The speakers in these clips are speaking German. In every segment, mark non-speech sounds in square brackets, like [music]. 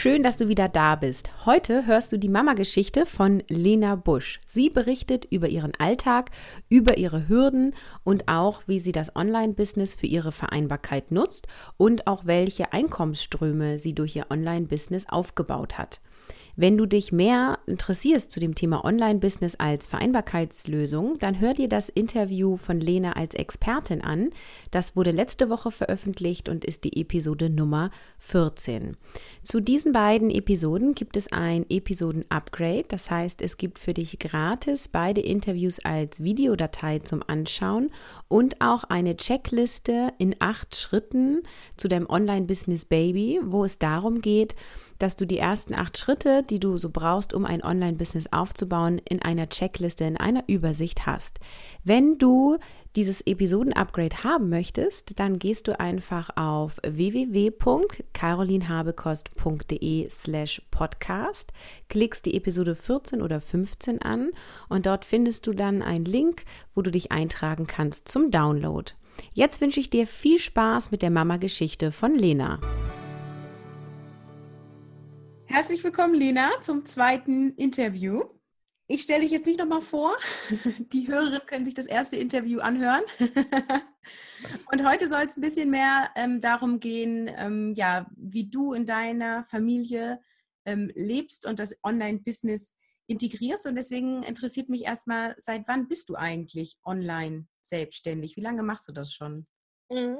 Schön, dass du wieder da bist. Heute hörst du die Mama-Geschichte von Lena Busch. Sie berichtet über ihren Alltag, über ihre Hürden und auch, wie sie das Online-Business für ihre Vereinbarkeit nutzt und auch welche Einkommensströme sie durch ihr Online-Business aufgebaut hat. Wenn du dich mehr interessierst zu dem Thema Online-Business als Vereinbarkeitslösung, dann hör dir das Interview von Lena als Expertin an. Das wurde letzte Woche veröffentlicht und ist die Episode Nummer 14. Zu diesen beiden Episoden gibt es ein Episoden-Upgrade. Das heißt, es gibt für dich gratis beide Interviews als Videodatei zum Anschauen und auch eine Checkliste in acht Schritten zu deinem Online-Business Baby, wo es darum geht, dass du die ersten acht Schritte, die du so brauchst, um ein Online-Business aufzubauen, in einer Checkliste, in einer Übersicht hast. Wenn du dieses Episoden-Upgrade haben möchtest, dann gehst du einfach auf www.carolinhabekost.de slash podcast, klickst die Episode 14 oder 15 an und dort findest du dann einen Link, wo du dich eintragen kannst zum Download. Jetzt wünsche ich dir viel Spaß mit der Mama-Geschichte von Lena. Herzlich willkommen, Lena, zum zweiten Interview. Ich stelle dich jetzt nicht nochmal vor. [laughs] Die Hörerinnen können sich das erste Interview anhören. [laughs] Und heute soll es ein bisschen mehr ähm, darum gehen, ähm, ja, wie du in deiner Familie ähm, lebst und das Online-Business integrierst. Und deswegen interessiert mich erstmal, seit wann bist du eigentlich online selbstständig? Wie lange machst du das schon? Mhm.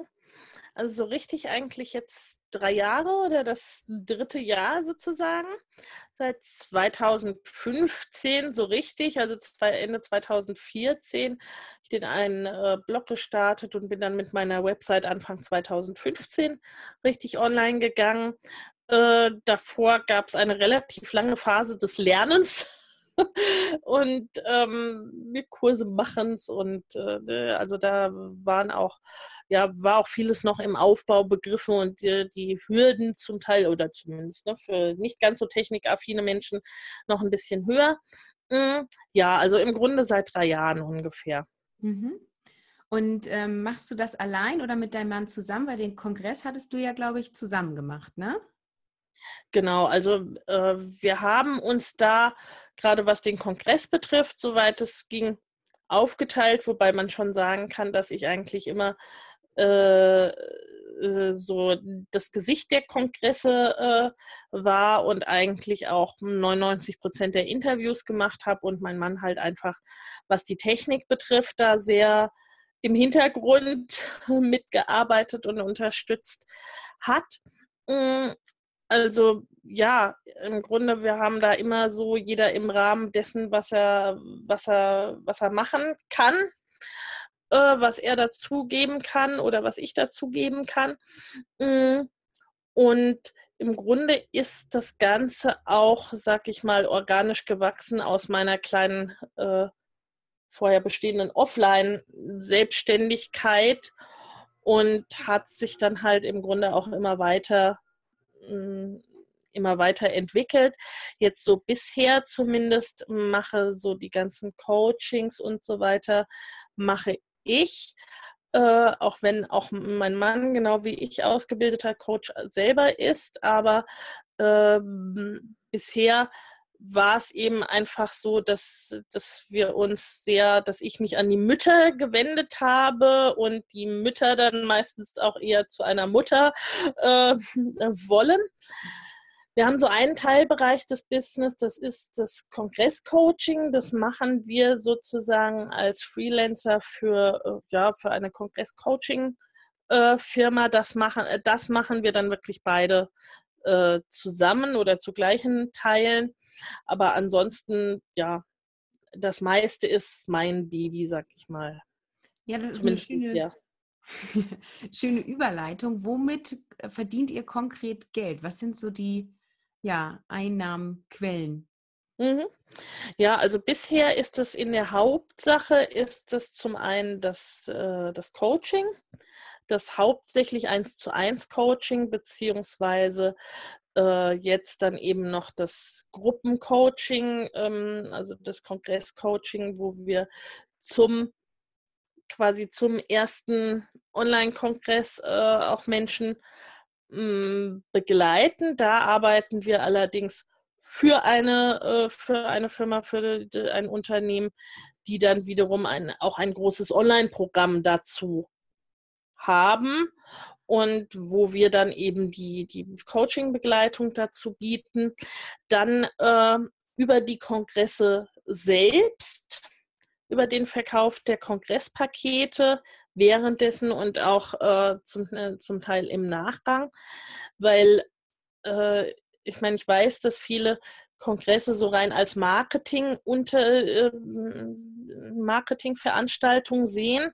Also so richtig eigentlich jetzt drei Jahre oder das dritte Jahr sozusagen. Seit 2015 so richtig, also Ende 2014, ich den einen äh, Blog gestartet und bin dann mit meiner Website Anfang 2015 richtig online gegangen. Äh, davor gab es eine relativ lange Phase des Lernens [laughs] und ähm, Kurse machens und äh, ne, also da waren auch ja war auch vieles noch im Aufbau begriffen und die, die Hürden zum Teil oder zumindest ne, für nicht ganz so technikaffine Menschen noch ein bisschen höher. Mhm. Ja, also im Grunde seit drei Jahren ungefähr. Mhm. Und ähm, machst du das allein oder mit deinem Mann zusammen? Weil den Kongress hattest du ja, glaube ich, zusammen gemacht, ne? Genau, also äh, wir haben uns da gerade was den Kongress betrifft, soweit es ging, aufgeteilt, wobei man schon sagen kann, dass ich eigentlich immer äh, so das Gesicht der Kongresse äh, war und eigentlich auch 99 Prozent der Interviews gemacht habe und mein Mann halt einfach, was die Technik betrifft, da sehr im Hintergrund [laughs] mitgearbeitet und unterstützt hat. Mm, also ja, im Grunde, wir haben da immer so jeder im Rahmen dessen, was er, was er, was er machen kann, äh, was er dazugeben kann oder was ich dazugeben kann. Mm, und im Grunde ist das Ganze auch, sag ich mal, organisch gewachsen aus meiner kleinen äh, vorher bestehenden Offline-Selbstständigkeit und hat sich dann halt im Grunde auch immer weiter hm, immer weiter entwickelt. Jetzt so bisher zumindest mache so die ganzen Coachings und so weiter, mache ich. Äh, auch wenn auch mein Mann genau wie ich ausgebildeter Coach selber ist, aber äh, bisher war es eben einfach so, dass, dass wir uns sehr, dass ich mich an die Mütter gewendet habe und die Mütter dann meistens auch eher zu einer Mutter äh, [laughs] wollen. Wir haben so einen Teilbereich des Business, das ist das Kongresscoaching. Das machen wir sozusagen als Freelancer für, äh, ja, für eine Kongresscoaching-Firma. Äh, das machen, äh, das machen wir dann wirklich beide zusammen oder zu gleichen Teilen. Aber ansonsten, ja, das meiste ist mein Baby, sag ich mal. Ja, das ist eine schöne, ja. [laughs] schöne Überleitung. Womit verdient ihr konkret Geld? Was sind so die ja, Einnahmenquellen? Mhm. Ja, also bisher ist es in der Hauptsache, ist es zum einen das, äh, das Coaching. das hauptsächlich eins zu eins Coaching beziehungsweise äh, jetzt dann eben noch das Gruppencoaching, ähm, also das Kongresscoaching, wo wir zum quasi zum ersten Online-Kongress äh, auch Menschen mh, mm, begleiten. Da arbeiten wir allerdings für eine, äh, für eine Firma, für ein Unternehmen, die dann wiederum ein, auch ein großes Online-Programm dazu haben und wo wir dann eben die, die Coaching-Begleitung dazu bieten. Dann äh, über die Kongresse selbst, über den Verkauf der Kongresspakete währenddessen und auch äh, zum, äh, zum Teil im Nachgang, weil äh, ich meine, ich weiß, dass viele Kongresse so rein als Marketing unter äh, Marketingveranstaltungen sehen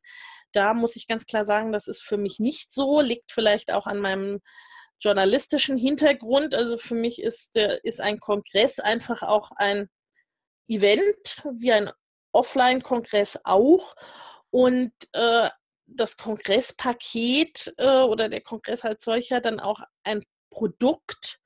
da muss ich ganz klar sagen, das ist für mich nicht so, liegt vielleicht auch an meinem journalistischen Hintergrund. Also für mich ist, der, ist ein Kongress einfach auch ein Event, wie ein Offline-Kongress auch. Und äh, das Kongresspaket äh, oder der Kongress als solcher dann auch ein Produkt,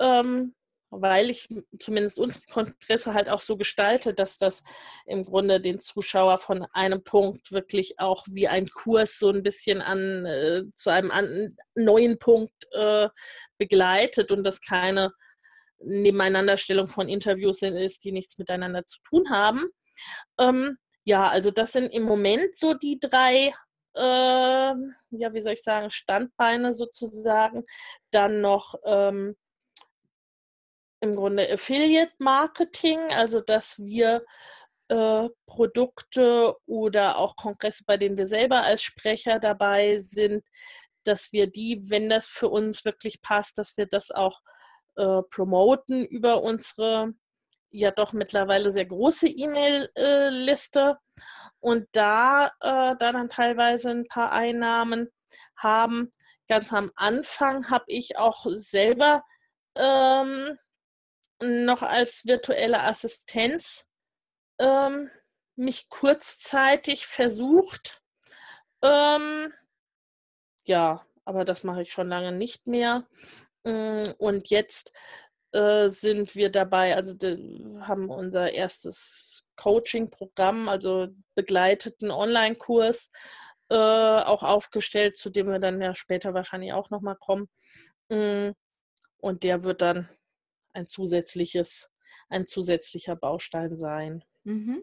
ähm, weil ich zumindest unsere Kongresse halt auch so gestalte, dass das im Grunde den Zuschauer von einem Punkt wirklich auch wie ein Kurs so ein bisschen an äh, zu einem an, neuen Punkt äh, begleitet und das keine Nebeneinanderstellung von Interviews ist, die nichts miteinander zu tun haben. Ähm, ja, also das sind im Moment so die drei äh, ja, wie soll ich sagen, Standbeine sozusagen. Dann noch ähm, im Grunde Affiliate Marketing, also dass wir äh, Produkte oder auch Kongresse, bei denen wir selber als Sprecher dabei sind, dass wir die, wenn das für uns wirklich passt, dass wir das auch äh, promoten über unsere ja doch mittlerweile sehr große E-Mail-Liste und da, äh, da dann teilweise ein paar Einnahmen haben. Ganz am Anfang habe ich auch selber ähm, noch als virtuelle Assistenz ähm, mich kurzzeitig versucht. Ähm, ja, aber das mache ich schon lange nicht mehr. Mm, und jetzt äh, sind wir dabei, also haben unser erstes Coaching-Programm, also begleiteten Online-Kurs äh, auch aufgestellt, zu dem wir dann ja später wahrscheinlich auch nochmal kommen. Mm, und der wird dann ein zusätzliches, ein zusätzlicher Baustein sein. Mhm.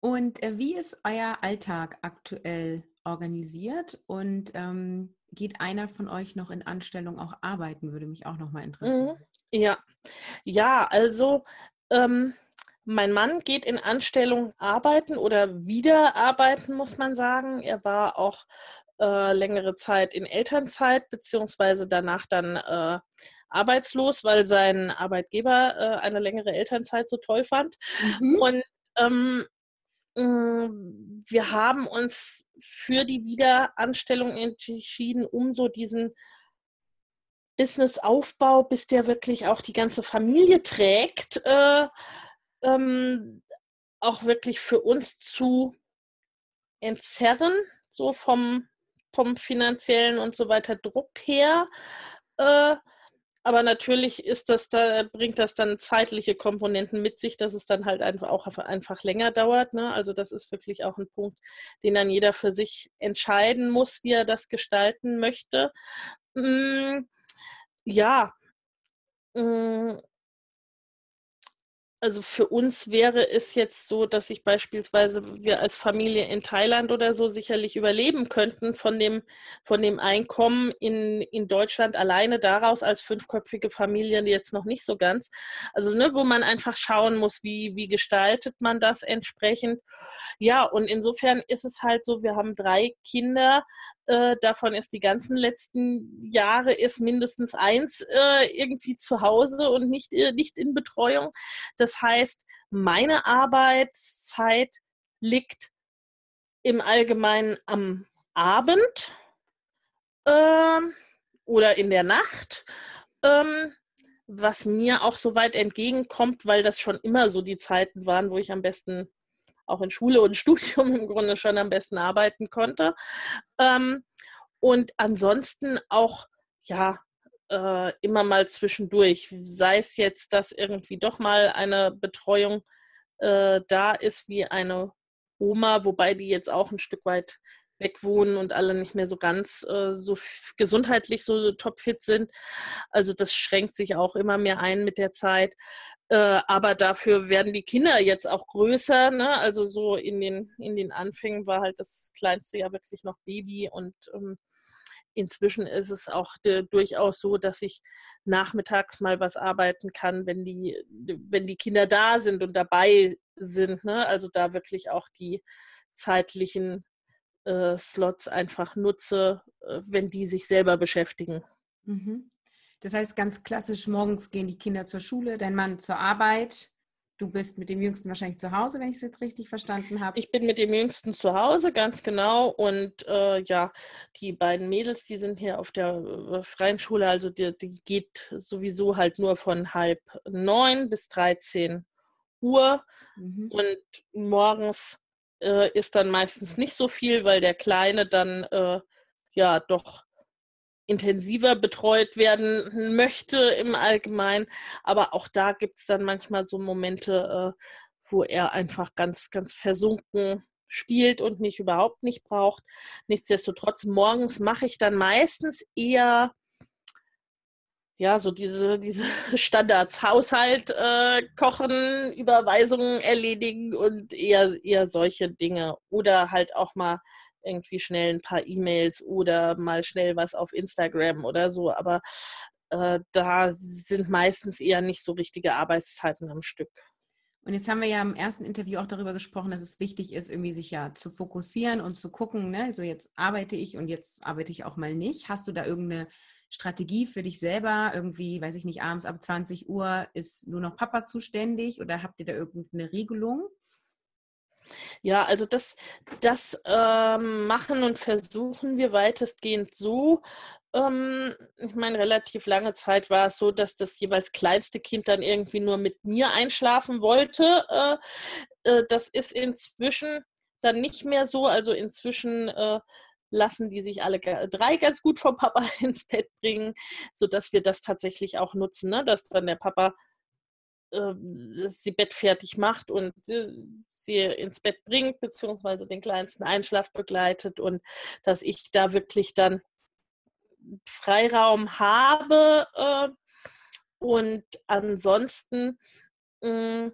Und äh, wie ist euer Alltag aktuell organisiert? Und ähm, geht einer von euch noch in Anstellung auch arbeiten? Würde mich auch noch mal interessieren. Mhm. Ja, ja, also ähm, mein Mann geht in Anstellung arbeiten oder wieder arbeiten, muss man sagen. Er war auch äh, längere Zeit in Elternzeit, beziehungsweise danach dann äh, arbeitslos, weil sein Arbeitgeber äh, eine längere Elternzeit so toll fand. Mhm. Und ähm, mm, wir haben uns für die Wiederanstellung entschieden, um so diesen Businessaufbau, bis der wirklich auch die ganze Familie trägt, äh, ähm, auch wirklich für uns zu entzerren, so vom, vom finanziellen und so weiter Druck her. Äh, aber natürlich ist das da, bringt das dann zeitliche Komponenten mit sich, dass es dann halt einfach auch einfach länger dauert. Ne? Also das ist wirklich auch ein Punkt, den dann jeder für sich entscheiden muss, wie er das gestalten möchte. Hm, ja. Hm, also für uns wäre es jetzt so, dass ich beispielsweise wir als Familie in Thailand oder so sicherlich überleben könnten von dem, von dem Einkommen in, in Deutschland alleine daraus als fünfköpfige Familie jetzt noch nicht so ganz. Also ne, wo man einfach schauen muss, wie, wie gestaltet man das entsprechend. Ja, und insofern ist es halt so, wir haben drei Kinder, äh, davon ist die ganzen letzten Jahre ist mindestens eins äh, irgendwie zu Hause und nicht, äh, nicht in Betreuung. Das heißt, meine Arbeitszeit liegt im Allgemeinen am Abend ähm, oder in der Nacht. Ähm, was mir auch so weit entgegenkommt, weil das schon immer so die Zeiten waren, wo ich am besten auch in Schule und [laughs] Studium im Grunde schon am besten arbeiten konnte. Ähm, Und ansonsten auch, ja, äh, immer mal zwischendurch, sei es jetzt, dass irgendwie doch mal eine Betreuung äh, da ist, wie eine Oma, wobei die jetzt auch ein Stück weit weg wohnen und alle nicht mehr so ganz äh, so gesundheitlich so topfit sind. Also das schränkt sich auch immer mehr ein mit der Zeit. Äh, aber dafür werden die Kinder jetzt auch größer. Ne? Also so in den, in den Anfängen war halt das Kleinste ja wirklich noch Baby und ähm, inzwischen ist es auch äh, durchaus so, dass ich nachmittags mal was arbeiten kann, wenn die, wenn die Kinder da sind und dabei sind. Ne? Also da wirklich auch die zeitlichen äh, Slots einfach nutze, äh, wenn die sich selber beschäftigen. Mhm. Das heißt, ganz klassisch, morgens gehen die Kinder zur Schule, dein Mann zur Arbeit. Du bist mit dem Jüngsten wahrscheinlich zu Hause, wenn ich es jetzt richtig verstanden habe. Ich bin mit dem Jüngsten zu Hause, ganz genau. Und äh, ja, die beiden Mädels, die sind hier auf der äh, freien Schule. Also die, die, geht sowieso halt nur von halb neun bis 13 Uhr. Mhm. Und morgens äh, ist dann meistens nicht so viel, weil der Kleine dann äh, ja doch intensiver betreut werden möchte im Allgemeinen. Aber auch da gibt es dann manchmal so Momente, äh, wo er einfach ganz, ganz versunken spielt und mich überhaupt nicht braucht. Nichtsdestotrotz, morgens mache ich dann meistens eher ja, so diese, diese [laughs] Standards, Haushalt äh, kochen, Überweisungen erledigen und eher, eher solche Dinge. Oder halt auch mal irgendwie schnell ein paar E-Mails oder mal schnell was auf Instagram oder so. Aber äh, da sind meistens eher nicht so richtige Arbeitszeiten am Stück. Und jetzt haben wir ja im ersten Interview auch darüber gesprochen, dass es wichtig ist, irgendwie sich ja zu fokussieren und zu gucken, ne, so jetzt arbeite ich und jetzt arbeite ich auch mal nicht. Hast du da irgendeine Strategie für dich selber? Irgendwie, weiß ich nicht, abends ab 20 Uhr ist nur noch Papa zuständig oder habt ihr da irgendeine Regelung? Ja, also das, das ähm, machen und versuchen wir weitestgehend so. Ähm, ich meine, relativ lange Zeit war es so, dass das jeweils kleinste Kind dann irgendwie nur mit mir einschlafen wollte. Äh, äh, das ist inzwischen dann nicht mehr so. Also inzwischen äh, lassen die sich alle drei ganz gut vom Papa [laughs] ins Bett bringen, sodass wir das tatsächlich auch nutzen, ne? dass dann der Papa sie Bett fertig macht und sie ins Bett bringt, beziehungsweise den kleinsten Einschlaf begleitet und dass ich da wirklich dann Freiraum habe äh, und ansonsten mh,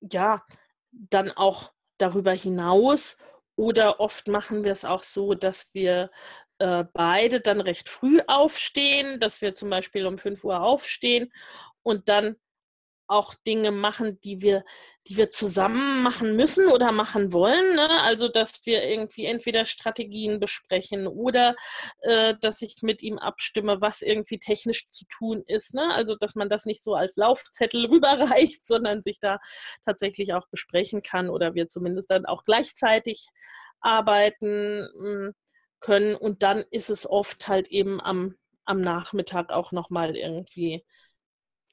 ja, dann auch darüber hinaus oder oft machen wir es auch so, dass wir äh, beide dann recht früh aufstehen, dass wir zum Beispiel um 5 Uhr aufstehen und dann auch Dinge machen, die wir, die wir zusammen machen müssen oder machen wollen. Ne? Also, dass wir irgendwie entweder Strategien besprechen oder äh, dass ich mit ihm abstimme, was irgendwie technisch zu tun ist. Ne? Also, dass man das nicht so als Laufzettel [laughs] rüberreicht, sondern sich da tatsächlich auch besprechen kann oder wir zumindest dann auch gleichzeitig arbeiten hm, können. Und dann ist es oft halt eben am, am Nachmittag auch nochmal irgendwie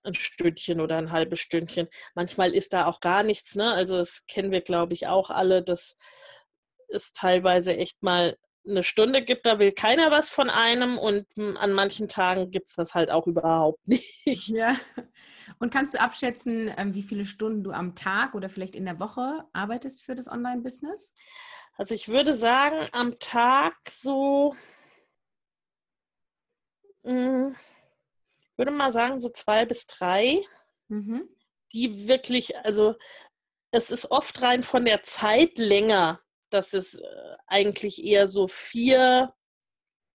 ein Stündchen oder ein halbes Stündchen. Manchmal ist da auch gar nichts, ne? Also das kennen wir, glaube ich, auch alle, dass es teilweise echt mal eine Stunde gibt, da will keiner was von einem und an manchen Tagen gibt es das halt auch überhaupt [laughs] nicht. Ja. Und kannst du abschätzen, ähm, wie viele Stunden du am Tag oder vielleicht in der Woche arbeitest für das Online-Business? Also ich würde sagen, am Tag so mh, würde mal sagen, so zwei bis drei, mhm. die wirklich, also es ist oft rein von der Zeit länger, dass es äh, eigentlich eher so vier,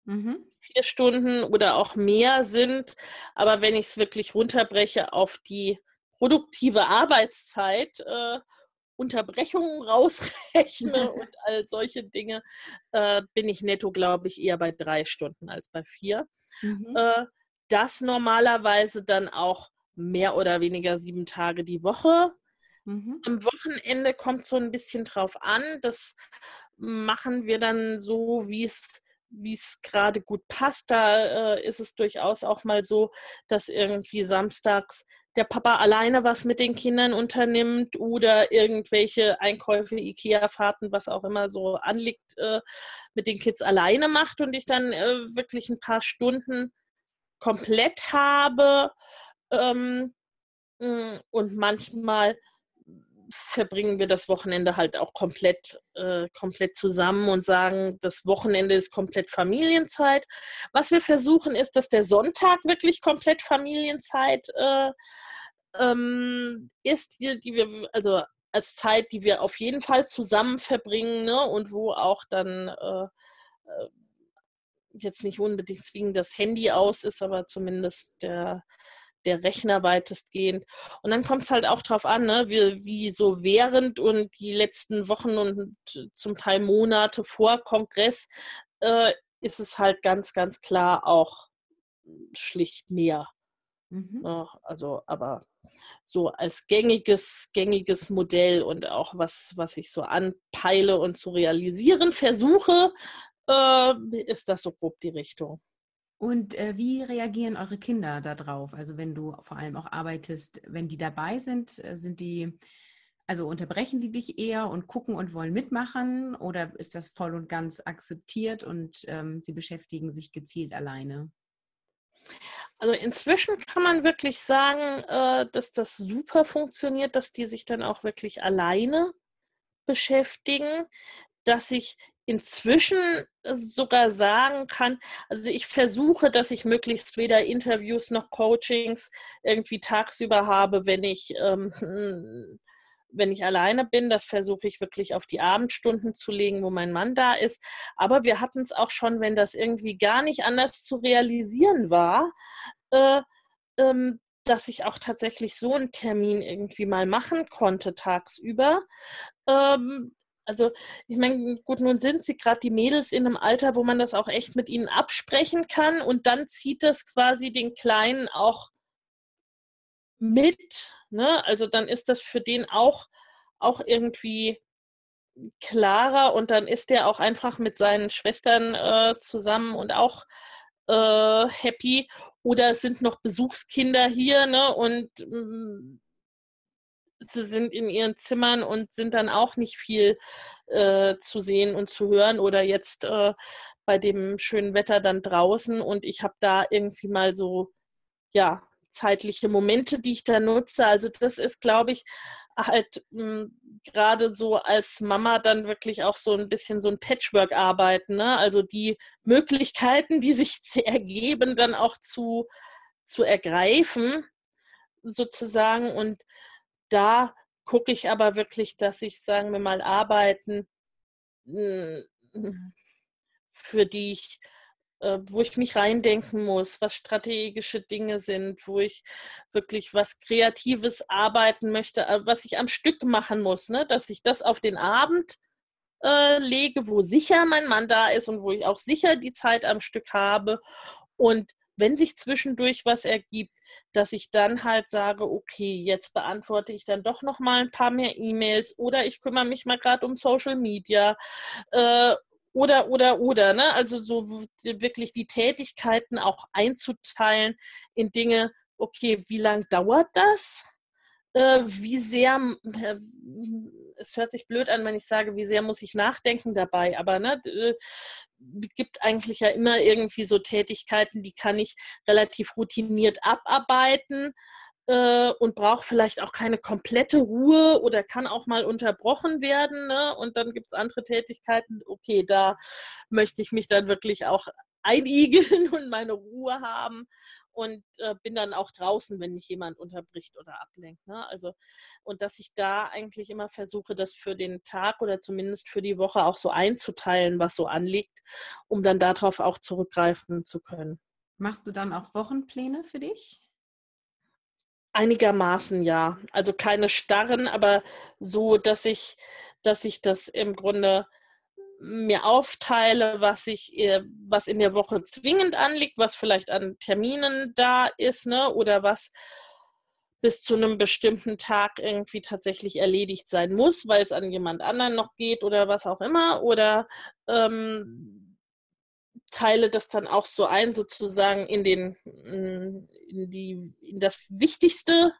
mhm. vier Stunden oder auch mehr sind. Aber wenn ich es wirklich runterbreche auf die produktive Arbeitszeit, äh, Unterbrechungen [laughs] rausrechne [laughs] und all solche Dinge, äh, bin ich netto, glaube ich, eher bei drei Stunden als bei vier. Mhm. Äh, das normalerweise dann auch mehr oder weniger sieben Tage die Woche. Mhm. Am Wochenende kommt so ein bisschen drauf an. Das machen wir dann so, wie es wie es gerade gut passt. Da äh, ist es durchaus auch mal so, dass irgendwie samstags der Papa alleine was mit den Kindern unternimmt oder irgendwelche Einkäufe, Ikea-Fahrten, was auch immer so anliegt, äh, mit den Kids alleine macht und ich dann äh, wirklich ein paar Stunden komplett habe. Ähm, mm, und manchmal verbringen wir das Wochenende halt auch komplett, äh, komplett zusammen und sagen, das Wochenende ist komplett Familienzeit. Was wir versuchen, ist, dass der Sonntag wirklich komplett Familienzeit äh, ähm, ist, die, die, wir, also als Zeit, die wir auf jeden Fall zusammen verbringen ne? und wo auch dann äh, äh jetzt nicht unbedingt zwingend das Handy aus ist, aber zumindest der der Rechner weitestgehend. Und dann kommt es halt auch darauf an, ne, wie, wie so während und die letzten Wochen und zum Teil Monate vor Kongress äh, ist es halt ganz, ganz klar auch schlicht mehr. Mhm. Ja, ne, also, aber so als gängiges, gängiges Modell und auch was, was ich so anpeile und zu realisieren versuche, äh, ist das so grob die Richtung. Und äh, wie reagieren eure Kinder darauf? Also wenn du vor allem auch arbeitest, wenn die dabei sind, äh, sind die, also unterbrechen die dich eher und gucken und wollen mitmachen oder ist das voll und ganz akzeptiert und ähm, sie beschäftigen sich gezielt alleine? Also inzwischen kann man wirklich sagen, äh, dass das super funktioniert, dass die sich dann auch wirklich alleine beschäftigen, dass ich inzwischen sogar sagen kann, also ich versuche, dass ich möglichst weder Interviews noch Coachings irgendwie tagsüber habe, wenn ich, ähm, [laughs] wenn ich alleine bin. Das versuche ich wirklich auf die Abendstunden zu legen, wo mein Mann da ist. Aber wir hatten es auch schon, wenn das irgendwie gar nicht anders zu realisieren war, äh, ähm, dass ich auch tatsächlich so einen Termin irgendwie mal machen konnte tagsüber. Ähm, also ich meine, gut, nun sind sie gerade die Mädels in einem Alter, wo man das auch echt mit ihnen absprechen kann und dann zieht das quasi den Kleinen auch mit. Ne? Also dann ist das für den auch, auch irgendwie klarer und dann ist der auch einfach mit seinen Schwestern äh, zusammen und auch äh, happy. Oder es sind noch Besuchskinder hier ne? und mm, sie sind in ihren Zimmern und sind dann auch nicht viel äh, zu sehen und zu hören oder jetzt äh, bei dem schönen Wetter dann draußen und ich habe da irgendwie mal so, ja, zeitliche Momente, die ich da nutze. Also das ist, glaube ich, halt hm, gerade so als Mama dann wirklich auch so ein bisschen so ein Patchwork-Arbeiten. Ne? Also die Möglichkeiten, die sich [laughs] ergeben, dann auch zu, zu ergreifen, sozusagen. Und da gucke ich aber wirklich, dass ich, sagen wir mal, Arbeiten, hm, für die ich, äh, wo ich mich reindenken muss, was strategische Dinge sind, wo ich wirklich was Kreatives arbeiten möchte, äh, was ich am Stück machen muss, ne? dass ich das auf den Abend äh, lege, wo sicher mein Mann da ist und wo ich auch sicher die Zeit am Stück habe. Und wenn sich zwischendurch was ergibt, dass ich dann halt sage, okay, jetzt beantworte ich dann doch noch mal ein paar mehr E-Mails oder ich kümmere mich mal gerade um Social Media äh, oder oder oder, ne? Also so wirklich die Tätigkeiten auch einzuteilen in Dinge. Okay, wie lang dauert das? Äh, wie sehr, äh, es hört sich blöd an, wenn ich sage, wie sehr muss ich nachdenken dabei, aber ne, äh, gibt eigentlich ja immer irgendwie so Tätigkeiten, die kann ich relativ routiniert abarbeiten äh, und brauche vielleicht auch keine komplette Ruhe oder kann auch mal unterbrochen werden. Ne? Und dann gibt es andere Tätigkeiten, okay, da möchte ich mich dann wirklich auch einigeln [laughs] und meine Ruhe haben und äh, bin dann auch draußen, wenn mich jemand unterbricht oder ablenkt. Ne? Also, und dass ich da eigentlich immer versuche, das für den Tag oder zumindest für die Woche auch so einzuteilen, was so anliegt, um dann darauf auch zurückgreifen zu können. Machst du dann auch Wochenpläne für dich? Einigermaßen ja. Also keine starren, aber so, dass ich, dass ich das im Grunde mir aufteile, was ich, was in der Woche zwingend anliegt, was vielleicht an Terminen da ist, ne, oder was bis zu einem bestimmten Tag irgendwie tatsächlich erledigt sein muss, weil es an jemand anderen noch geht oder was auch immer, oder ähm, teile das dann auch so ein, sozusagen in den, in die, in das Wichtigste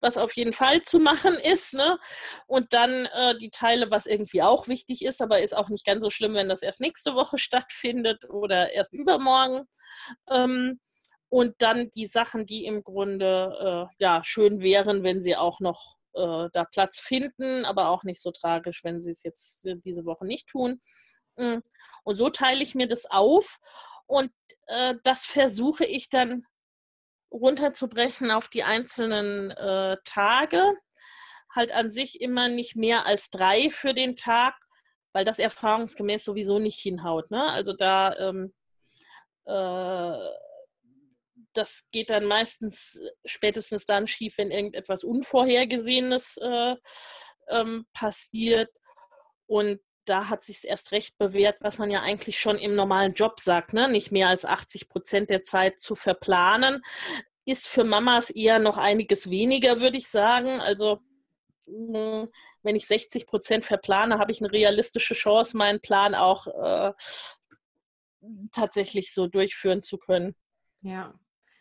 was auf jeden Fall zu machen ist, ne? Und dann äh, die Teile, was irgendwie auch wichtig ist, aber ist auch nicht ganz so schlimm, wenn das erst nächste Woche [laughs] stattfindet oder erst übermorgen. Ähm, und dann die Sachen, die im Grunde äh, ja schön wären, wenn sie auch noch äh, da Platz finden, aber auch nicht so tragisch, wenn sie es jetzt diese Woche nicht tun. Mm. Und so teile ich mir das auf und äh, das versuche ich dann runterzubrechen auf die einzelnen äh, Tage. Halt an sich immer nicht mehr als drei für den Tag, weil das erfahrungsgemäß sowieso nicht hinhaut. Ne? Also da, ähm, äh, das geht dann meistens spätestens dann schief, wenn irgendetwas Unvorhergesehenes äh, ähm, passiert. Und da hat sich erst recht bewährt, was man ja eigentlich schon im normalen Job sagt, ne? nicht mehr als 80 Prozent der Zeit zu verplanen, ist für Mamas eher noch einiges weniger, würde ich sagen. Also hm, wenn ich 60 Prozent verplane, habe ich eine realistische Chance, meinen Plan auch äh, tatsächlich so durchführen zu können. Ja,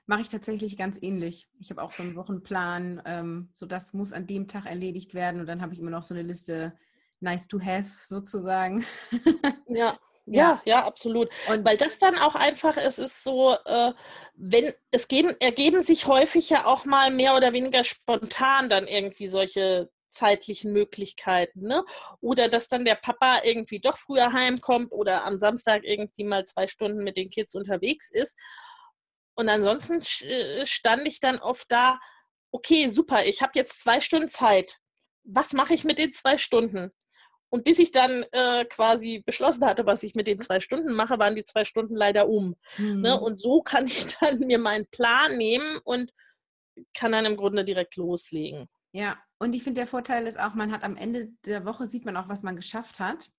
mache ich tatsächlich ganz ähnlich. Ich habe auch so einen Wochenplan, ähm, so das muss an dem Tag erledigt werden und dann habe ich immer noch so eine Liste nice to have sozusagen. [laughs] Ja. Ja, ja, absolut. Und weil das dann auch einfach, es ist so, äh, wenn es geben, ergeben sich häufig ja auch mal mehr oder weniger spontan dann irgendwie solche zeitlichen Möglichkeiten, ne? Oder dass dann der Papa irgendwie doch früher heimkommt oder am Samstag irgendwie mal zwei Stunden mit den Kids unterwegs ist. Und ansonsten äh, stand ich dann oft da, okay, super, ich habe jetzt zwei Stunden Zeit. Was mache ich mit den zwei Stunden? Und bis ich dann äh, quasi beschlossen hatte, was ich mit den zwei Stunden mache, waren die zwei Stunden leider um. Mhm. Ne? Und so kann ich [laughs] dann mir meinen Plan nehmen und kann dann im Grunde direkt loslegen. Ja, und ich finde, der Vorteil ist auch, man hat am Ende der Woche sieht man auch, was man geschafft hat.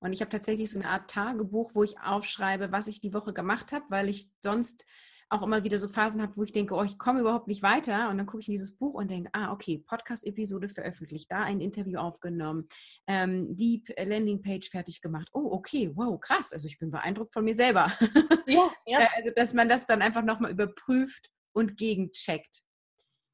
Und ich habe tatsächlich so eine Art Tagebuch, wo ich aufschreibe, was ich die Woche gemacht habe, weil ich sonst auch immer wieder so Phasen habe, wo ich denke, oh, ich komme überhaupt nicht weiter. Und dann gucke ich in dieses Buch und denke, ah, okay, Podcast-Episode veröffentlicht, da ein Interview aufgenommen, ähm, die Landingpage fertig gemacht. Oh, okay, wow, krass. Also ich bin beeindruckt von mir selber. Ja, [laughs] ja. Äh, also, dass man das dann einfach nochmal überprüft und gegencheckt.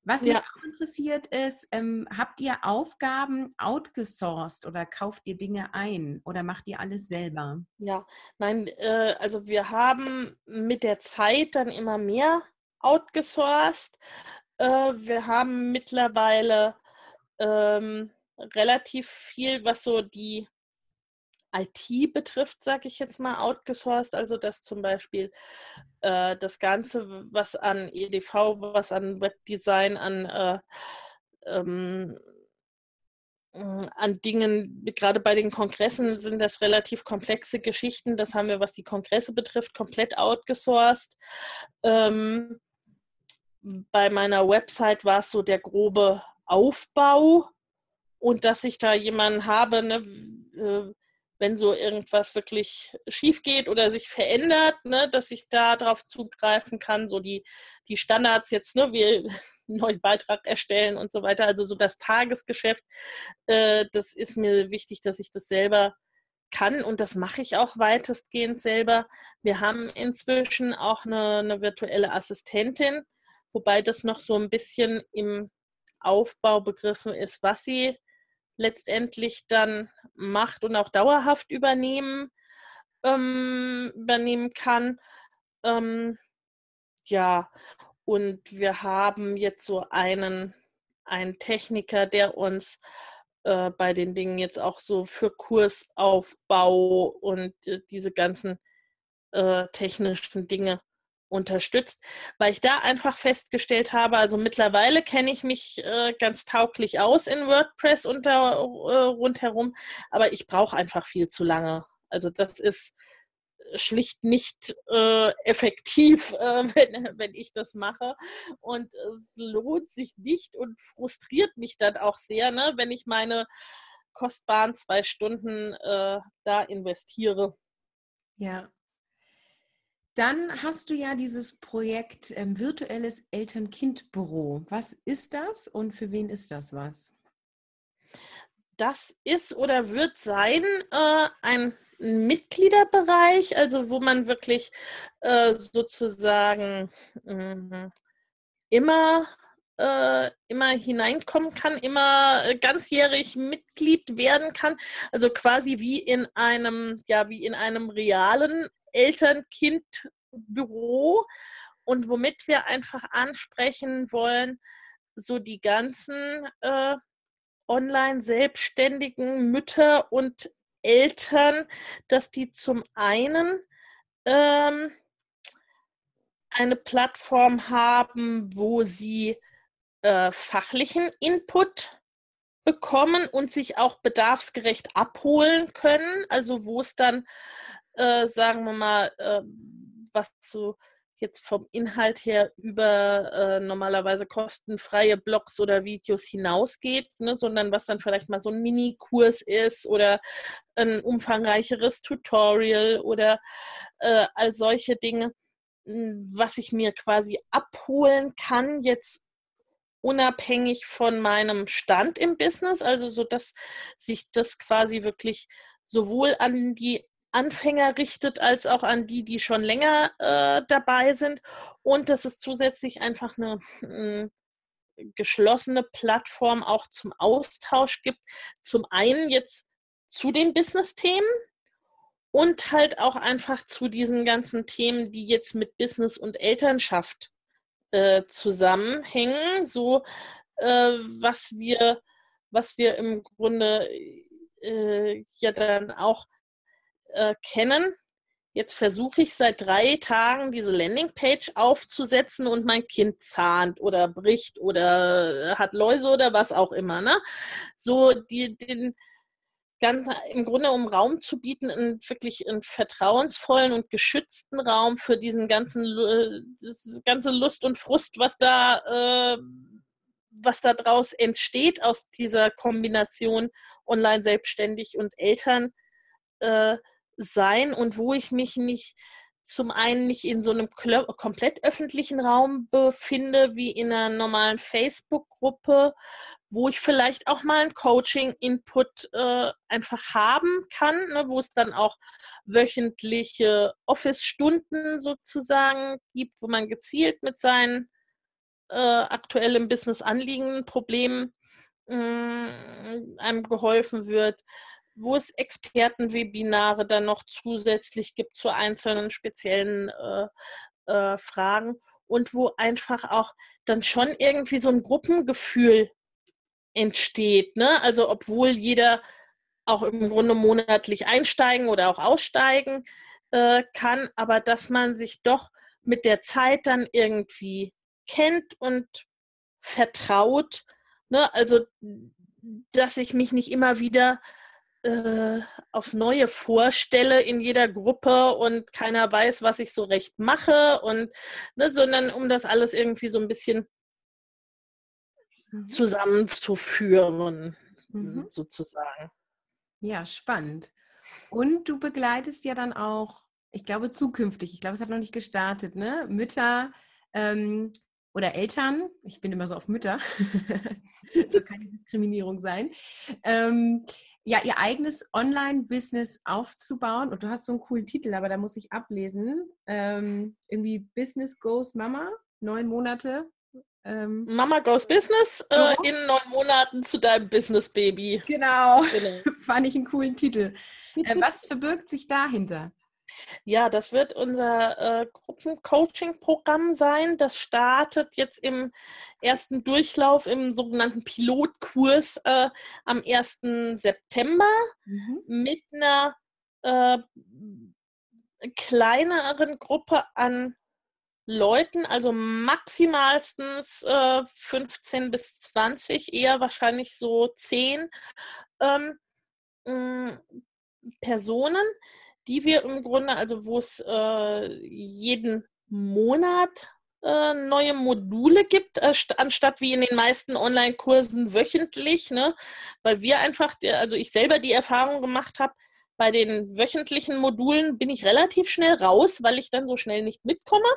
Was mich auch interessiert ist, ähm, habt ihr Aufgaben outgesourced oder kauft ihr Dinge ein oder macht ihr alles selber? Ja, nein, äh, also wir haben mit der Zeit dann immer mehr outgesourced. Äh, wir haben mittlerweile ähm, relativ viel, was so die IT betrifft, sage ich jetzt mal, outgesourced, also dass zum Beispiel äh, das Ganze, was an EDV, was an Webdesign, an, äh, ähm, an Dingen, gerade bei den Kongressen sind das relativ komplexe Geschichten. Das haben wir, was die Kongresse betrifft, komplett outgesourced. Ähm, bei meiner Website war es so der grobe Aufbau und dass ich da jemanden habe, ne, äh, wenn so irgendwas wirklich schief geht oder sich verändert, ne, dass ich da drauf zugreifen kann, so die, die Standards jetzt, ne, wir [laughs] einen neuen Beitrag erstellen und so weiter, also so das Tagesgeschäft, äh, das ist mir wichtig, dass ich das selber kann und das mache ich auch weitestgehend selber. Wir haben inzwischen auch eine, eine virtuelle Assistentin, wobei das noch so ein bisschen im Aufbau begriffen ist, was sie letztendlich dann macht und auch dauerhaft übernehmen, ähm, übernehmen kann. Ähm, ja, und wir haben jetzt so einen, einen Techniker, der uns äh, bei den Dingen jetzt auch so für Kursaufbau und äh, diese ganzen äh, technischen Dinge unterstützt, weil ich da einfach festgestellt habe, also mittlerweile kenne ich mich äh, ganz tauglich aus in WordPress unter, äh, rundherum, aber ich brauche einfach viel zu lange. Also das ist schlicht nicht äh, effektiv, [laughs] äh, wenn, wenn ich das mache. Und es lohnt sich nicht und frustriert mich dann auch sehr, ne, wenn ich meine kostbaren zwei Stunden äh, da investiere. Ja, dann hast du ja dieses Projekt ähm, virtuelles Eltern-Kind-Büro. Was ist das und für wen ist das was? Das ist oder wird sein äh, ein Mitgliederbereich, also wo man wirklich äh, sozusagen äh, immer äh, immer hineinkommen kann, immer äh, ganzjährig Mitglied werden kann. Also quasi wie in einem, ja, wie in einem realen Eltern-Kind-Büro. Und womit wir einfach ansprechen wollen, so die ganzen äh, online selbstständigen Mütter und Eltern, dass die zum einen ähm, eine Plattform haben, wo sie äh, fachlichen Input bekommen und sich auch bedarfsgerecht abholen können. Also wo es dann, äh, sagen wir mal, äh, was so jetzt vom Inhalt her über äh, normalerweise kostenfreie Blogs oder Videos hinausgeht, ne, sondern was dann vielleicht mal so ein Mini-Kurs ist oder ein umfangreicheres Tutorial oder äh, all solche Dinge, was ich mir quasi abholen kann, jetzt unabhängig von meinem Stand im Business, also so dass sich das quasi wirklich sowohl an die Anfänger richtet, als auch an die, die schon länger äh, dabei sind. Und dass es zusätzlich einfach eine äh, geschlossene Plattform auch zum Austausch gibt. Zum einen jetzt zu den Business-Themen und halt auch einfach zu diesen ganzen Themen, die jetzt mit Business und Elternschaft äh, zusammenhängen. So, äh, was wir, was wir im Grunde äh, ja dann auch äh, kennen. Jetzt versuche ich seit drei Tagen diese Landingpage aufzusetzen und mein Kind zahnt oder bricht oder hat Läuse oder was auch immer. Ne? So die, den ganz im Grunde um Raum zu bieten, einen, wirklich einen vertrauensvollen und geschützten Raum für diesen ganzen das ganze Lust und Frust, was da äh, was daraus entsteht aus dieser Kombination online selbstständig und Eltern. Äh, sein und wo ich mich nicht zum einen nicht in so einem komplett öffentlichen Raum befinde, wie in einer normalen Facebook-Gruppe, wo ich vielleicht auch mal einen Coaching-Input äh, einfach haben kann, ne, wo es dann auch wöchentliche Office-Stunden sozusagen gibt, wo man gezielt mit seinen äh, aktuellen Business-Anliegen, Problemen äh, einem geholfen wird wo es Expertenwebinare dann noch zusätzlich gibt zu einzelnen speziellen äh, äh, Fragen und wo einfach auch dann schon irgendwie so ein Gruppengefühl entsteht. Ne? Also obwohl jeder auch im Grunde monatlich einsteigen oder auch aussteigen äh, kann, aber dass man sich doch mit der Zeit dann irgendwie kennt und vertraut. Ne? Also dass ich mich nicht immer wieder äh, aufs Neue vorstelle in jeder Gruppe und keiner weiß, was ich so recht mache und ne, sondern um das alles irgendwie so ein bisschen mhm. zusammenzuführen, mhm. sozusagen. Ja, spannend. Und du begleitest ja dann auch, ich glaube, zukünftig, ich glaube, es hat noch nicht gestartet, ne? Mütter ähm, oder Eltern, ich bin immer so auf Mütter, [laughs] soll keine Diskriminierung sein, ähm, ja, ihr eigenes Online-Business aufzubauen. Und du hast so einen coolen Titel, aber da muss ich ablesen. Ähm, irgendwie Business Goes Mama, neun Monate. Ähm, Mama Goes Business äh, oh. in neun Monaten zu deinem Business Baby. Genau, genau. [laughs] fand ich einen coolen Titel. Äh, was verbirgt sich dahinter? Ja, das wird unser äh, Gruppencoaching-Programm sein. Das startet jetzt im ersten Durchlauf im sogenannten Pilotkurs äh, am 1. September mhm. mit einer äh, kleineren Gruppe an Leuten, also maximalstens äh, 15 bis 20, eher wahrscheinlich so 10 ähm, Personen, die wir im Grunde, also wo es äh, jeden Monat äh, neue Module gibt, äh, anstatt wie in den meisten Online-Kursen wöchentlich, ne? weil wir einfach, also ich selber die Erfahrung gemacht habe, bei den wöchentlichen Modulen bin ich relativ schnell raus, weil ich dann so schnell nicht mitkomme.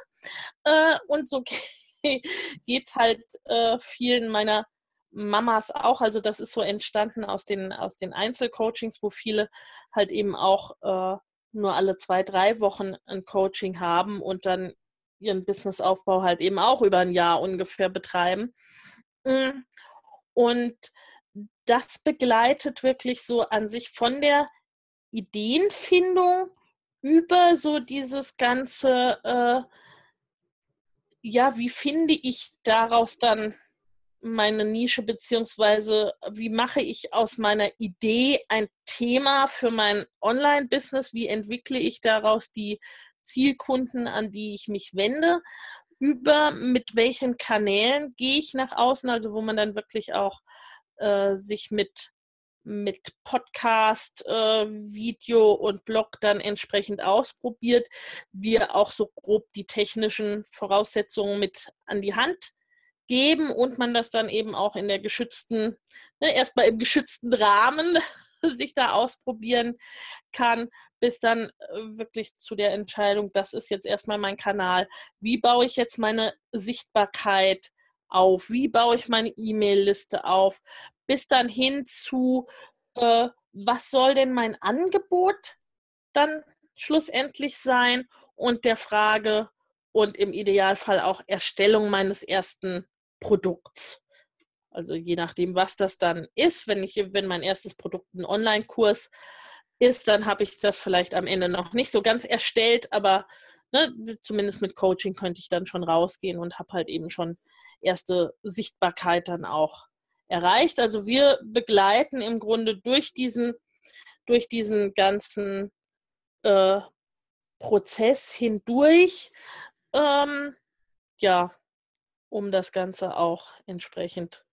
Äh, und so [laughs] geht es halt äh, vielen meiner Mamas auch. Also das ist so entstanden aus den, aus den Einzelcoachings, wo viele halt eben auch äh, nur alle zwei, drei Wochen ein Coaching haben und dann ihren Businessaufbau halt eben auch über ein Jahr ungefähr betreiben. Mm, und das begleitet wirklich so an sich von der Ideenfindung über so dieses ganze, äh, ja, wie finde ich daraus dann meine Nische, beziehungsweise wie mache ich aus meiner Idee ein Thema für mein Online-Business, wie entwickle ich daraus die Zielkunden, an die ich mich wende, über mit welchen Kanälen gehe ich nach außen, also wo man dann wirklich auch äh, sich mit mit Podcast, äh, Video und Blog dann entsprechend ausprobiert, wir auch so grob die technischen Voraussetzungen mit an die Hand geben und man das dann eben auch in der geschützten, ne, erstmal im geschützten Rahmen [laughs] sich da ausprobieren kann, bis dann äh, wirklich zu der Entscheidung, das ist jetzt erstmal mein Kanal. Wie baue ich jetzt meine Sichtbarkeit auf? Wie baue ich meine E-Mail-Liste auf? Bis dann hin zu, äh, was soll denn mein Angebot dann schlussendlich sein? Und der Frage und im Idealfall auch Erstellung meines ersten Produkts. Also je nachdem, was das dann ist, wenn ich, wenn mein erstes Produkt ein Online-Kurs ist, dann habe ich das vielleicht am Ende noch nicht so ganz erstellt, aber ne, zumindest mit Coaching könnte ich dann schon rausgehen und habe halt eben schon erste Sichtbarkeit dann auch erreicht. Also wir begleiten im Grunde durch diesen, durch diesen ganzen äh, Prozess hindurch, ähm, ja, um das Ganze auch entsprechend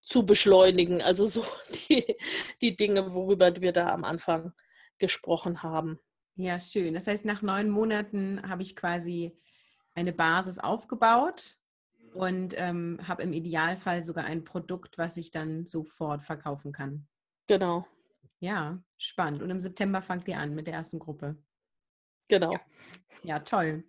zu beschleunigen. Also so [laughs] die, die Dinge, worüber wir da am Anfang gesprochen haben. Ja, schön. Das heißt, nach neun Monaten habe ich quasi eine Basis aufgebaut und ähm, habe im Idealfall sogar ein Produkt, was ich dann sofort verkaufen kann. Genau. Ja, spannend. Und im September fangt ihr an mit der ersten Gruppe. Genau. Ja, ja toll.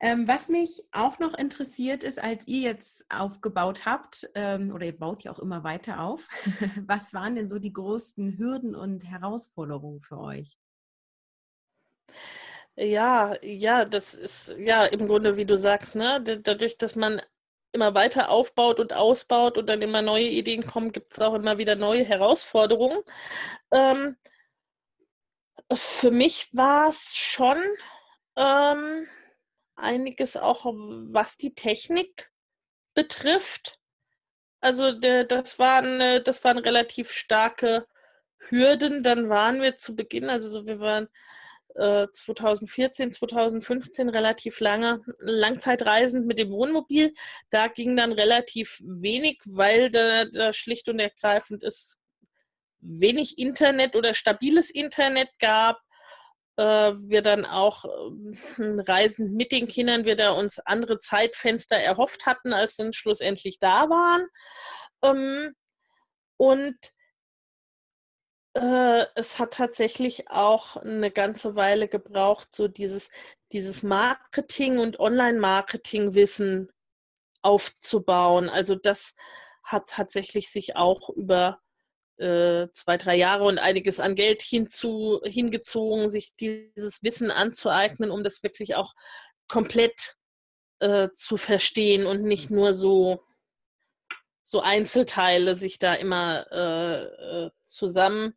Ähm, was mich auch noch interessiert ist, als ihr jetzt aufgebaut habt, ähm, oder ihr baut ja auch immer weiter auf, [laughs] was waren denn so die größten Hürden und Herausforderungen für euch? Ja, ja, das ist ja im Grunde, wie du sagst, ne? dadurch, dass man immer weiter aufbaut und ausbaut und dann immer neue Ideen kommen, gibt es auch immer wieder neue Herausforderungen. Ähm, für mich war es schon ähm, einiges auch, was die Technik betrifft. Also das, waren, das waren relativ starke Hürden. Dann waren wir zu Beginn, also so, wir waren äh, 2014, 2015 relativ lange Langzeitreisend mit dem Wohnmobil. Da ging dann relativ wenig, weil da, da schlicht und ergreifend es wenig Internet oder stabiles Internet gab äh, wir dann auch [laughs] äh, Reisen mit den Kindern, wir da uns andere Zeitfenster erhofft hatten, als dann schlussendlich da waren. Ähm, und äh, es hat tatsächlich auch eine ganze Weile gebraucht, so dieses, dieses Marketing- und Online-Marketing-Wissen aufzubauen. Also das hat tatsächlich sich auch über äh, zwei, drei Jahre und einiges an Geld hinzu, hingezogen, sich dieses Wissen anzueignen, um das wirklich auch komplett äh, zu verstehen und nicht nur so, so Einzelteile sich da immer äh, äh zusammen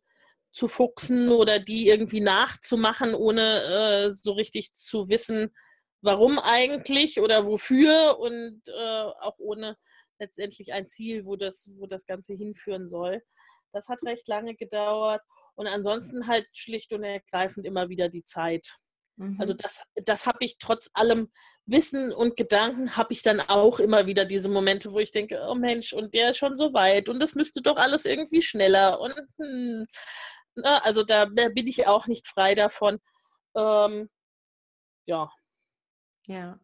zu fuchsen oder die irgendwie nachzumachen, ohne äh, so richtig zu wissen, warum eigentlich oder wofür und äh, auch ohne letztendlich ein Ziel, wo das, wo das Ganze hinführen soll. Das hat recht lange gedauert. Und ansonsten halt schlicht und ergreifend immer wieder die Zeit. Mhm. Also das, das habe ich trotz allem Wissen und Gedanken, habe ich dann auch immer wieder diese Momente, wo ich denke, oh Mensch, und der ist schon so weit und das müsste doch alles irgendwie schneller. Und hm, na, also da bin ich auch nicht frei davon. Ähm, ja. Ja.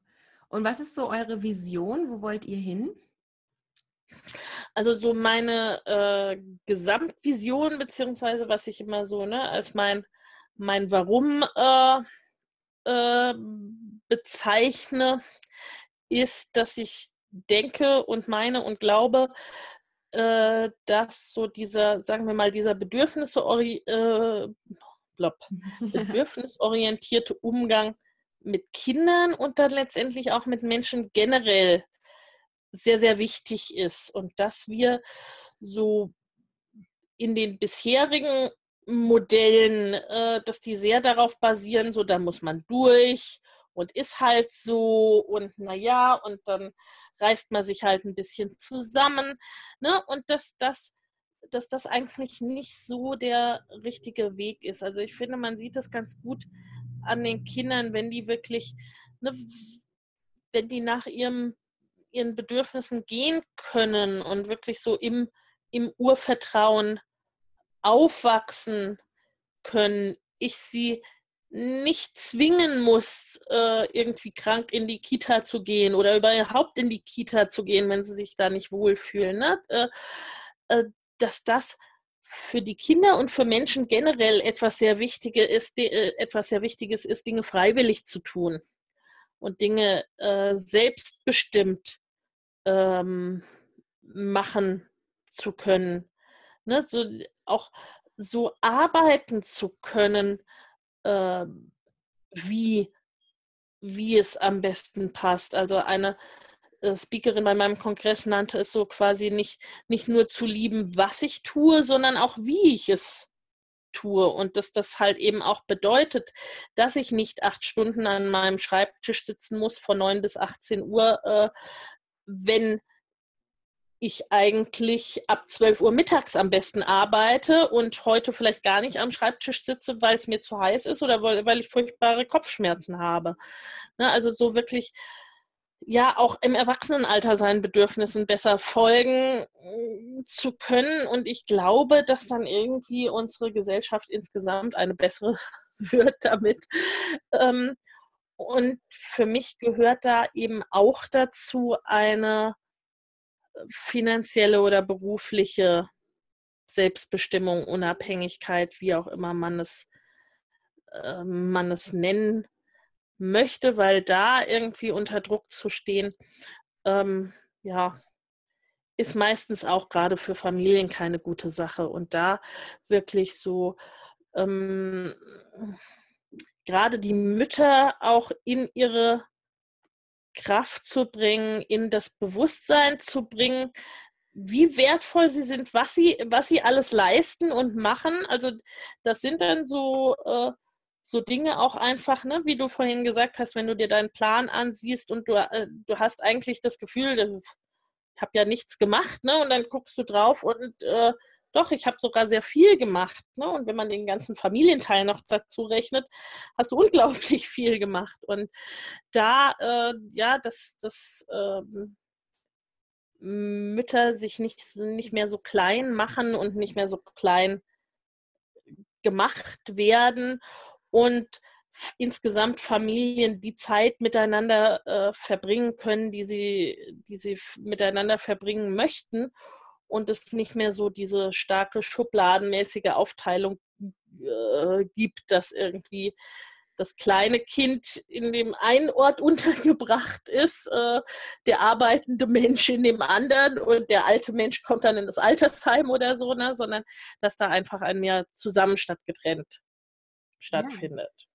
Und was ist so eure Vision? Wo wollt ihr hin? Also so meine äh, Gesamtvision, beziehungsweise was ich immer so ne, als mein, mein Warum äh, äh, bezeichne, ist, dass ich denke und meine und glaube, äh, dass so dieser, sagen wir mal, dieser Bedürfnisse, äh, [laughs] bedürfnisorientierte Umgang mit Kindern und dann letztendlich auch mit Menschen generell sehr, sehr wichtig ist. Und dass wir so in den bisherigen Modellen, äh, dass die sehr darauf basieren, so da muss man durch und ist halt so und naja, und dann reißt man sich halt ein bisschen zusammen. Ne? Und dass das dass das eigentlich nicht so der richtige Weg ist. Also ich finde, man sieht das ganz gut an den Kindern, wenn die wirklich, ne, wenn die nach ihrem, ihren Bedürfnissen gehen können und wirklich so im, im Urvertrauen aufwachsen können, ich sie nicht zwingen muss, äh, irgendwie krank in die Kita zu gehen oder überhaupt in die Kita zu gehen, wenn sie sich da nicht wohlfühlen. Ne? Äh, äh, dass das für die Kinder und für Menschen generell etwas sehr Wichtiges ist, etwas sehr Wichtiges ist, Dinge freiwillig zu tun und Dinge selbstbestimmt ähm, machen zu können. Ne? So, auch so arbeiten zu können, äh, wie, wie es am besten passt. Also eine äh, Speakerin bei meinem Kongress nannte es so quasi nicht, nicht nur zu lieben, was ich tue, sondern auch wie ich es tue. Und dass das halt eben auch bedeutet, dass ich nicht acht Stunden an meinem Schreibtisch sitzen muss von 9 bis 18 Uhr, äh, wenn ich eigentlich ab 12 Uhr mittags am besten arbeite und heute vielleicht gar nicht am Schreibtisch sitze, weil es mir zu heiß ist oder weil, ich furchtbare Kopfschmerzen habe. Ne, also so wirklich, ja, auch im Erwachsenenalter seinen Bedürfnissen besser folgen mm, zu können. Und ich glaube, dass dann irgendwie unsere Gesellschaft insgesamt eine bessere [laughs] wird damit. Ähm, und für mich gehört da eben auch dazu eine finanzielle oder berufliche Selbstbestimmung, Unabhängigkeit, wie auch immer man es, äh, man es nennen möchte, weil da irgendwie unter Druck zu stehen, ähm, ja, ist meistens auch gerade für Familien keine gute Sache. Und da wirklich so ähm, gerade die Mütter auch in ihre Kraft zu bringen, in das Bewusstsein zu bringen, wie wertvoll sie sind, was sie, was sie alles leisten und machen. Also das sind dann so, äh, so Dinge auch einfach, ne, wie du vorhin gesagt hast, wenn du dir deinen Plan ansiehst und du, äh, du hast eigentlich das Gefühl, ich habe ja nichts gemacht, ne? Und dann guckst du drauf und äh, doch, ich habe sogar sehr viel gemacht. Ne? Und wenn man den ganzen Familienteil noch dazu rechnet, hast du unglaublich [laughs] viel gemacht. Und da, äh, ja, dass das ähm, Mütter sich nicht, nicht mehr so klein machen und nicht mehr so klein gemacht werden und insgesamt Familien die Zeit miteinander äh, verbringen können, die sie, die sie miteinander verbringen möchten und es nicht mehr so diese starke schubladenmäßige Aufteilung äh, gibt, dass irgendwie das kleine Kind in dem einen Ort [laughs] untergebracht ist, äh, der arbeitende Mensch in dem anderen und der alte Mensch kommt dann in das Altersheim oder so, ne? sondern dass da einfach ein mehr zusammen statt getrennt stattfindet.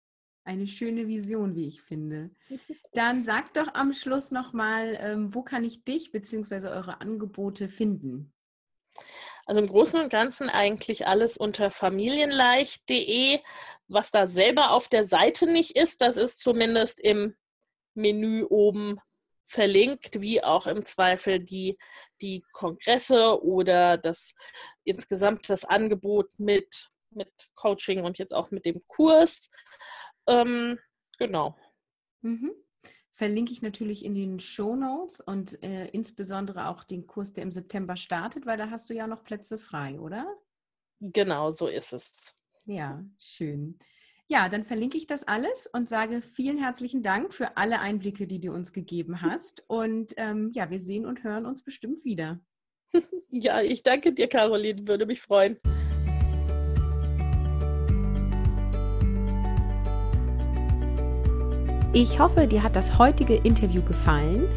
Eine schöne Vision, wie ich finde. [laughs] Dann sag doch am Schluss nochmal, ähm, wo kann ich dich bzw. eure Angebote finden? Also im Großen und Ganzen eigentlich alles unter familienleicht.de. Was da selber auf der Seite nicht ist, das ist zumindest im Menü oben verlinkt, wie auch im Zweifel die, die Kongresse oder das insgesamt das Angebot mit, mit Coaching und jetzt auch mit dem Kurs. Ähm, genau. Mhm verlinke ich natürlich in den Show Notes und äh, insbesondere auch den Kurs, der im September startet, weil da hast du ja noch Plätze frei, oder? Genau, so ist es. Ja, schön. Ja, dann verlinke ich das alles und sage vielen herzlichen Dank für alle Einblicke, die du uns gegeben hast. [laughs] Und ähm, ja, wir sehen und hören uns bestimmt wieder. [laughs] Ja, ich danke dir, Caroline, würde mich freuen. Ich hoffe, dir hat das heutige Interview gefallen.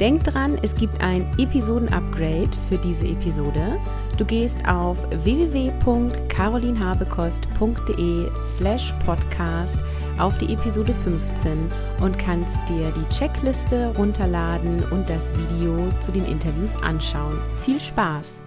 Denk dran, es gibt ein Episoden-Upgrade für diese Episode. Du gehst auf www.carolinhabekost.de slash podcast auf die Episode 15 und kannst dir die Checkliste runterladen und das Video zu den Interviews anschauen. Viel Spaß!